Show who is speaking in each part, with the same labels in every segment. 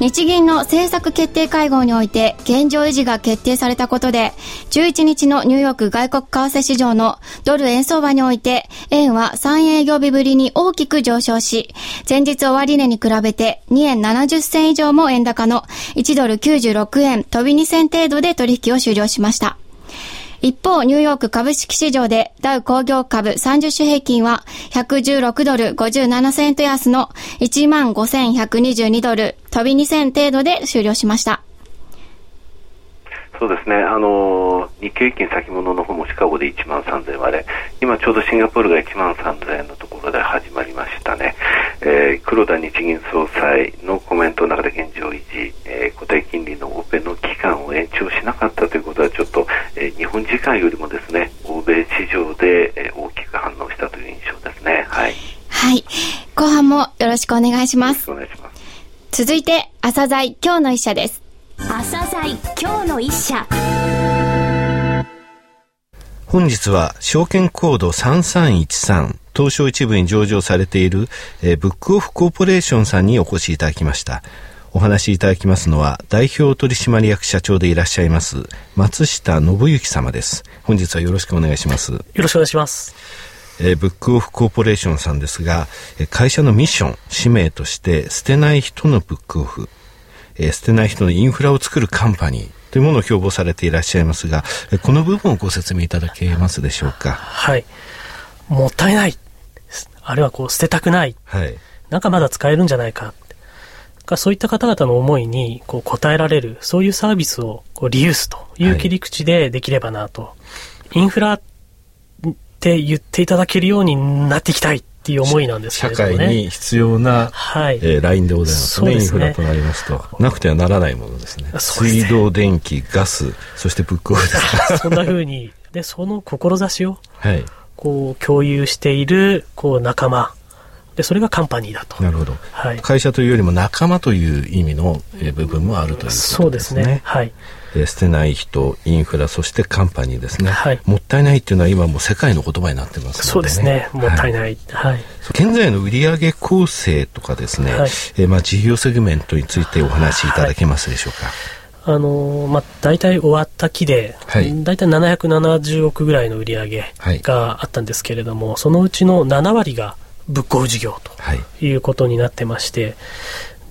Speaker 1: 日銀の政策決定会合において現状維持が決定されたことで、11日のニューヨーク外国為替市場のドル円相場において、円は3営業日ぶりに大きく上昇し、前日終値に比べて2円70銭以上も円高の1ドル96円飛び2銭程度で取引を終了しました。一方、ニューヨーク株式市場でダウ工業株30種平均は116ドル57セント安の15,122ドル飛び2銭程度で終了しました。
Speaker 2: そうですね、あの日経平均先物の方もシカゴで1万3000割れ、今ちょうどシンガポールが1万3000円のところで始まりましたね、えー、黒田日銀総裁のコメントの中で現状維持、えー、固定金利のオペの期間を延長しなかったということはちょっとえー、日本時間よりもですね欧米市場で、えー、大きく反応したという印象ですね。はい、
Speaker 1: はい、後半もよろしくお願いします。
Speaker 2: お願いします。
Speaker 1: 続いて朝鮮今日の一社です
Speaker 3: 朝鮮今日の一社。
Speaker 4: 本日は証券コード3313東証一部に上場されている、えー、ブックオフコーポレーションさんにお越しいただきました。お話しいただきますのは代表取締役社長でいらっしゃいます松下信之様です。本日はよろしくお願いします。よ
Speaker 5: ろしくお願いします。
Speaker 4: えー、ブックオフコーポレーションさんですが、え会社のミッション、使命として、捨てない人のブックオフ、えー、捨てない人のインフラを作るカンパニーというものを標榜されていらっしゃいますが、えこの部分をご説明いただけますでしょうか？
Speaker 5: はい。もったいない。あるいはこう捨てたくない。
Speaker 4: はい。
Speaker 5: なんかまだ使えるんじゃないか。そういった方々の思いにこう応えられる、そういうサービスをこうリユースという切り口でできればなと。はい、インフラって言っていただけるようになっていきたいっていう思いなんですけ
Speaker 4: れども、ね、社会に必要な、はい。えー、ラインでございます。ね。すね。インフラとなりますと。なくてはならないものですね。すね。水道、電気、ガス、そしてブックオフで
Speaker 5: す。そんなふうに。で、その志を、はい、こう、共有している、こう、仲間、でそれがカンパニーだと。
Speaker 4: なるほど、はい、会社というよりも仲間という意味の部分もあるということですね。そうですね。
Speaker 5: はい
Speaker 4: え捨てない人インフラそしてカンパニーですね、はい、もったいないっていうのは今もう世界の言葉になってます、ね、
Speaker 5: そうですね。もったいない、はい、はい、
Speaker 4: 現在の売上構成とかですね、はい、えまあ、事業セグメントについてお話しいただけますでしょうか、
Speaker 5: あのまあ、大体終わった期で、はい、大体770億ぐらいの売り上げがあったんですけれども、はい、そのうちの7割がブックオフ事業とい。うことになってまして、はい、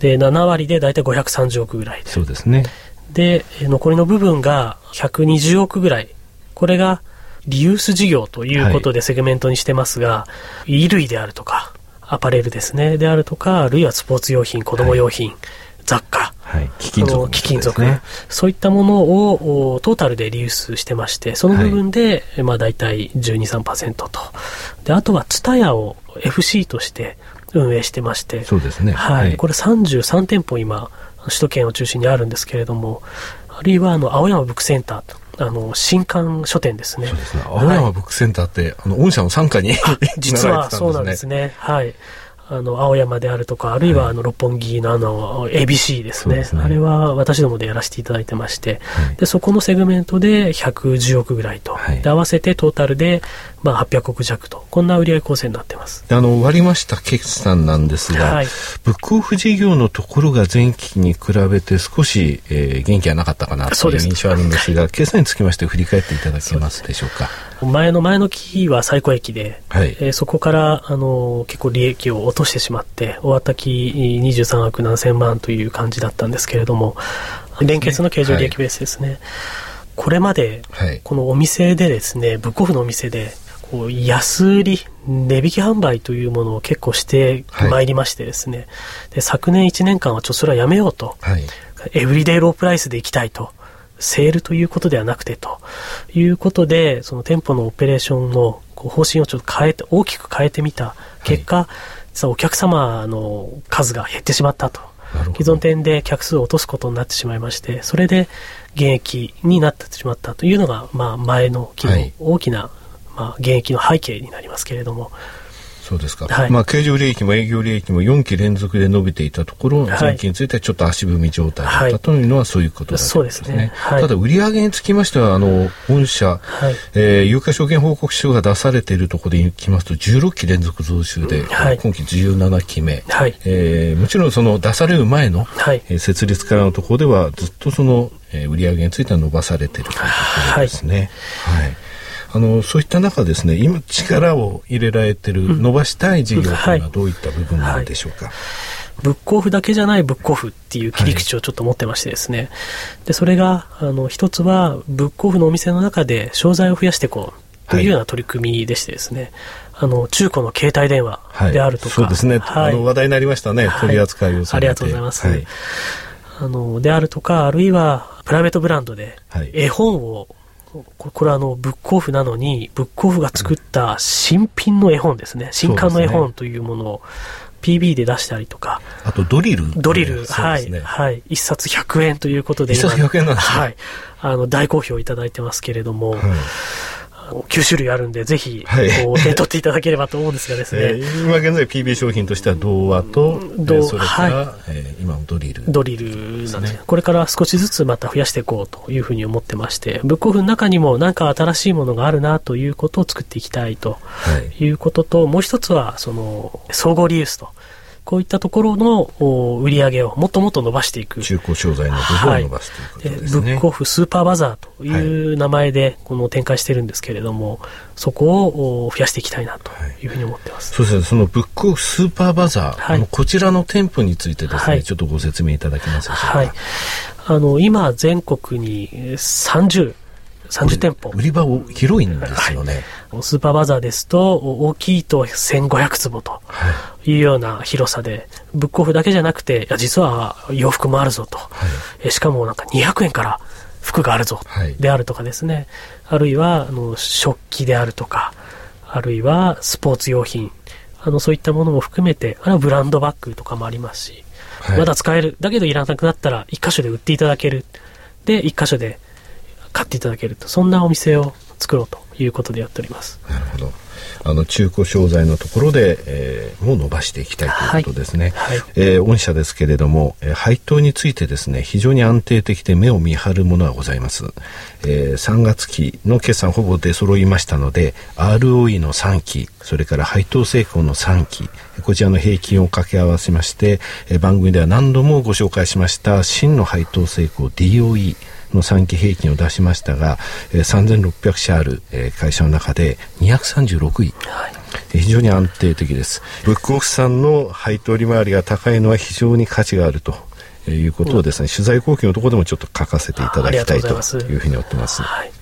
Speaker 5: で7割で大体530億ぐらいで。
Speaker 4: そうですね
Speaker 5: で残りの部分が120億ぐらい。これがリユース事業ということでセグメントにしてますが、はい、衣類であるとかアパレルですね。であるとかあるいはスポーツ用品子供用品、はい、雑貨。
Speaker 4: はい、貴金属、
Speaker 5: 貴金属、ね、そういったものをトータルでリユースしてましてその部分で、はい、まあ大体1213%と。であとは TSUTAYA を FC として運営してまして、
Speaker 4: そうですね。
Speaker 5: はい。はい、これ33店舗今、首都圏を中心にあるんですけれども、あるいはあの、青山ブックセンターと、あの、新刊書店ですね。
Speaker 4: そうですね。青山ブックセンターって、はい、あの、御社の傘下に
Speaker 5: 実はそうなんですね。はい。あの、青山であるとか、あるいはあの、六本木のあの、ABC ですね。すねあれは私どもでやらせていただいてまして、はい、で、そこのセグメントで110億ぐらいと、はい、で、合わせてトータルで、まあ、800億弱と、こんな売上構成になってます。
Speaker 4: あの、割りました決算なんですが、はい、ブックオフ事業のところが前期に比べて少し、えー、元気がなかったかなという印象あるんですが、決算につきまして振り返っていただけますでしょうか？
Speaker 5: 前の前の期は最高益で、はい、えー、そこからあの結構利益を落としてしまって終わった期23億何千万という感じだったんですけれども連結の経常利益ベースですね、はい、これまでこのお店でですねブックオフのお店でこう安売り値引き販売というものを結構してまい。りましてですね、はい、で昨年1年間はちょっとそれはやめようと、エブリデイロープライスでいきたいと。セールということではなくてと。いうことで、その店舗のオペレーションの方針をちょっと変えて、大きく変えてみた。結果、はい、実はお客様の数が減ってしまったと。既存店で客数を落とすことになってしまいまして、それで現役になってしまったというのが、まあ、前の期の大きな、はい、まあ、現役の背景になりますけれども、
Speaker 4: そうですか。はい、まあ、経常利益も営業利益も4期連続で伸びていたところ、前期についてはちょっと足踏み状態だったというのはそういうことだと
Speaker 5: そうですね。
Speaker 4: はい、ただ、売上につきましては、あの、本社、はい、えー、有価証券報告書が出されているところでいきますと、16期連続増収で、はい、今期17期目、はい、えー、もちろんその出される前の、はい、えー、設立からのところでは、ずっとその、えー、売上については伸ばされているというところですね。はい、はいあのそういった中ですね今力を入れられてる、うん、伸ばしたい事業というのはどういった部分なんでしょうか、はい。
Speaker 5: ブックオフだけじゃないブックオフっていう切り口をちょっと持ってましてですね、はい、でそれがあの一つはブックオフのお店の中で商材を増やしていこうというような取り組みでしてですね、あの中古の携帯電話であるとか、
Speaker 4: そうですね、あの話題になりましたね、取り扱いを
Speaker 5: されて。ありがとうございます、あのであるとかあるいはプライベートブランドで絵本をこれはあの、ブックオフなのに、ブックオフが作った新品の絵本ですね。新刊の絵本というものを PB で出したりとか。
Speaker 4: あとドリル
Speaker 5: ドリル、ね、はい。はい。一冊100円ということで。
Speaker 4: 一冊100円なんです
Speaker 5: ね。はい。あの、大好評いただいてますけれども、はい9種類あるんで、ぜひ、はい、手取っていただければと思うんですがですね。え
Speaker 4: ー、今現在 PB 商品としては童話と、童それから、はい、えー、今のドリル、
Speaker 5: ドリルなんですね。これから少しずつまた増やしていこうというふうに思ってまして、ブックオフの中にも何か新しいものがあるなということを作っていきたいということと、はい、もう一つは、その、総合リユースと。こういったところの売り上げをもっともっと伸ばしていく。
Speaker 4: 中古商材の部分を伸ばすということですね、
Speaker 5: はい、ブックオフスーパーバザーという名前でこの展開してるんですけれども、そこを増やしていきたいなというふうに思ってます。
Speaker 4: はい、そうですね、そのブックオフスーパーバザー、はい、こちらの店舗についてですね、ちょっとご説明いただけますでしょうか？はい。
Speaker 5: あの、今全国に30、30店舗。
Speaker 4: 売り場を広いんですよね。
Speaker 5: はい、スーパーバザーですと、大きいと1500坪というような広さで、ブックオフだけじゃなくて、いや実は洋服もあるぞと。はい、しかもなんか200円から服があるぞ、であるとかですね。あるいは、あの、食器であるとか、あるいはスポーツ用品。あの、そういったものも含めて、あるいはブランドバッグとかもありますし、はい、まだ使える。だけどいらなくなったら、一箇所で売っていただける。で、一箇所で買っていただけるとそんなお店を作ろうということでやっております。
Speaker 4: なるほど。あの中古商材のところで、えー、もう伸ばしていきたいということですね、はい。はい、えー、御社ですけれども、えー、配当についてですね非常に安定的で目を見張るものはございます、えー、3月期の決算ほぼ出揃いましたので ROE の3期それから配当成功の3期こちらの平均を掛け合わせまして、えー、番組では何度もご紹介しました真の配当成功 DOE の3期平均を出しましたが、えー、3600社ある、えー、会社の中で236位、はい、非常に安定的です。ブックオフさんの配当利回りが高いのは非常に価値があるということをですね、うん、取材後期のところでもちょっと書かせていただきたいというふうに思ってます。はい。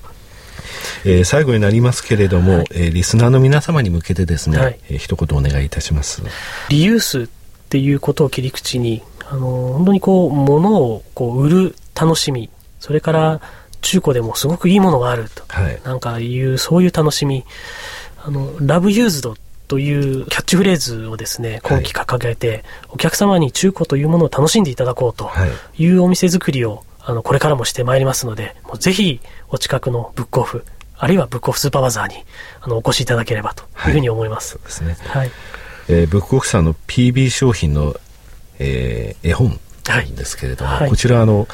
Speaker 4: えー、最後になりますけれども、はい、えー、リスナーの皆様に向けてですね、はい、えー、一言お願いいたします。
Speaker 5: リユースっていうことを切り口に、あの本当にこう物をこう売る楽しみそれから中古でもすごくいいものがあると、はい、なんかいうそういう楽しみ。あのラブユーズドというキャッチフレーズをですね今期掲げて、はい、お客様に中古というものを楽しんでいただこうとい。うお店作りをあのこれからもしてまいりますのでもうぜひお近くのブックオフあるいはブックオフスーパーバザーにあのお越しいただければというふうに思います。はい、そうですね。はい。
Speaker 4: えー、ブックオフさんの PB 商品の、えー、絵本なんですけれども、はい、こちらあの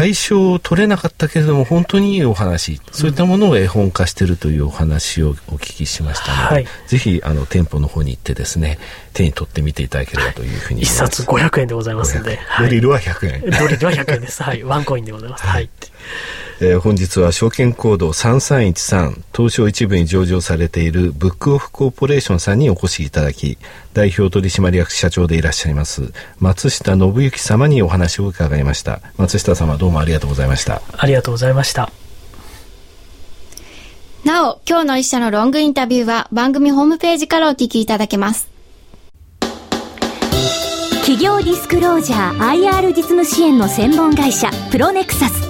Speaker 4: 対象を取れなかったけれども本当にいいお話、そういったものを絵本化しているというお話をお聞きしましたので、はい、ぜひあの店舗の方に行ってですね手に取ってみていただければというふうに。
Speaker 5: 一冊500円でございますので、
Speaker 4: ドリルは100円、
Speaker 5: ドリルは100円です。はい。ワンコインでございます、はい
Speaker 4: えー、本日は証券コード3313東証一部に上場されているブックオフコーポレーションさんにお越しいただき代表取締役社長でいらっしゃいます松下信之様にお話を伺いました。松下様どうもありがとうございました。
Speaker 5: ありがとうございました。
Speaker 1: なお、今日の一社のロングインタビューは番組ホームページからお聞きいただけます。
Speaker 3: 企業ディスクロージャー IR 実務支援の専門会社プロネクサス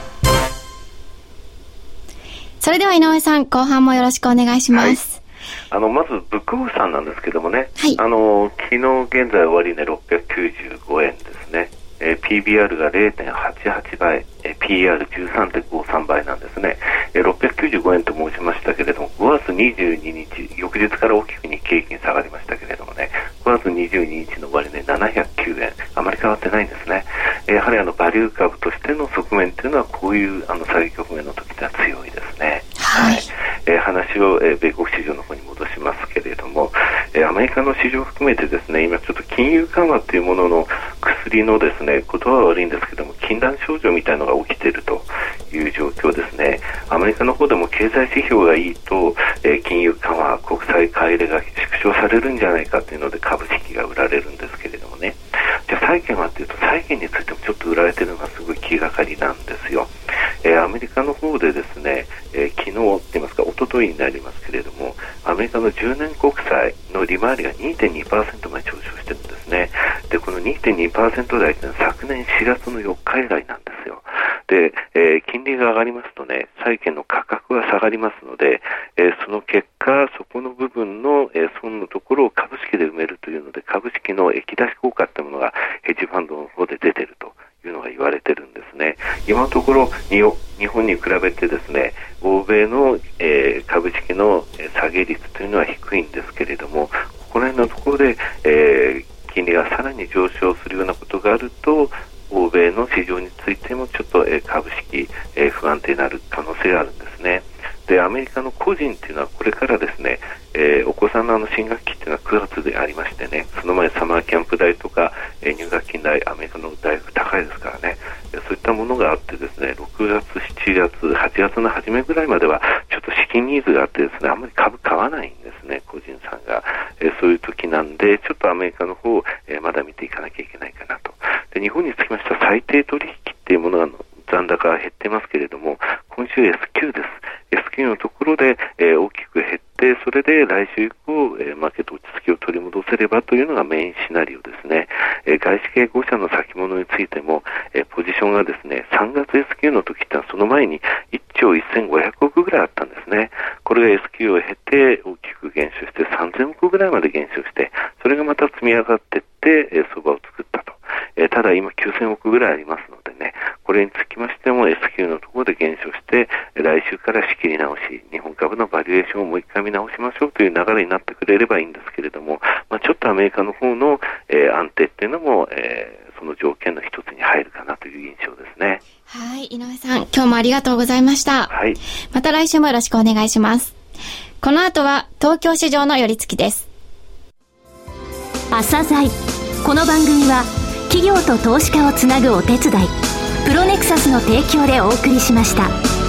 Speaker 1: それでは井上さん後半もよろしくお願いします、はい。
Speaker 2: あのまずブックオフさんなんですけどもね、はい、あの昨日現在終値、ね、695円ですね、えー、PBR が0.88倍、えー、PR13.53 倍なんですね、えー、695円と申しましたけれども5月22日翌日から大きく日経平均下がりましたけれどもね。5月22日の終値、ね、709円。あまり変わってないんですね、えー、やはりあのバリュー株としての側面というのはこういうあの下げ局面の時では強いです話を、え、米国市場の方に戻しますけれども、え、アメリカの市場を含めてですね今ちょっと金融緩和というものの薬のですね言葉は悪いんですけども禁断症状みたいなのが起きているという状況ですねアメリカの方でも経済指標がいいと、え、金融緩和国際買い入れが縮小されるんじゃないかというので株式が売られるんですけれどもねじゃあ債券はというと債券についてもちょっと売られているのがすごい気がかりなんですよ。えー、アメリカの方でですね、えー、昨日と言いますか一昨日になりますけれどもアメリカの10年国債の利回りが2.2%まで上昇してるんですね。でこの2.2%台というのは昨年4月の4日以来なんですよ。で、えー、金利が上がりますとね債券の価格が下がりますので、えー、その結果そこの部分の、えー、損のところを株式で埋めるというので株式の液出し効果というものがヘッジファンドの方で出ているというのが言われてるんね。今のところ日本に比べてですね、欧米の、えー、株式の下げ率というのは低いんですけれども、ここら辺のところで、えー、金利がさらに上昇するようなことがあると、欧米の市場についてもちょっと、えー、株式、えー、不安定になる可能性があるんですね。でアメリカの個人っていうのはこれからですね、えー、お子さんのあの新学期っていうのは9月でありましてねその前サマーキャンプ代とか、えー、入学金代アメリカの大学高いですからね。そういったものがあってですね6月、7月、8月の初めぐらいまではちょっと資金ニーズがあってですねあんまり株買わないんですね個人さんが、えー、そういう時なんでちょっとアメリカの方、え、まだ見ていかなきゃいけないかなと。で日本につきましては最低取引っていうものが残高が減ってますけれども今週 S q です。S q のところで、え、大きく減ってそれで来週以降、え、マーケット落ち着きを取り戻せればというのがメインシナリオですね、え、外資系5社の先物についても、え、ポジションがですね3月 S q の時ってのはその前に1兆1500億ぐらいあったんですね。これが S q を経て大きく減少して3000億ぐらいまで減少してそれがまた積み上がっていって、えー、相場を作ったと、え、ただ今9000億ぐらいありますのでねこれにつきましても S q のところで減少して来週から仕切り直し日本株のバリエーションをもう一回見直しましょうという流れになってくれればいいんですけれども、まあ、ちょっとアメリカの方の、えー、安定っていうのも、えー、その条件の一つに入るかなという印象ですね。
Speaker 1: はい、井上さん、今日もありがとうございました。はい。また来週もよろしくお願いします。この後は東京市場の寄り付きです。
Speaker 3: 朝鮮この番組は企業と投資家をつなぐお手伝いプロネクサスの提供でお送りしました。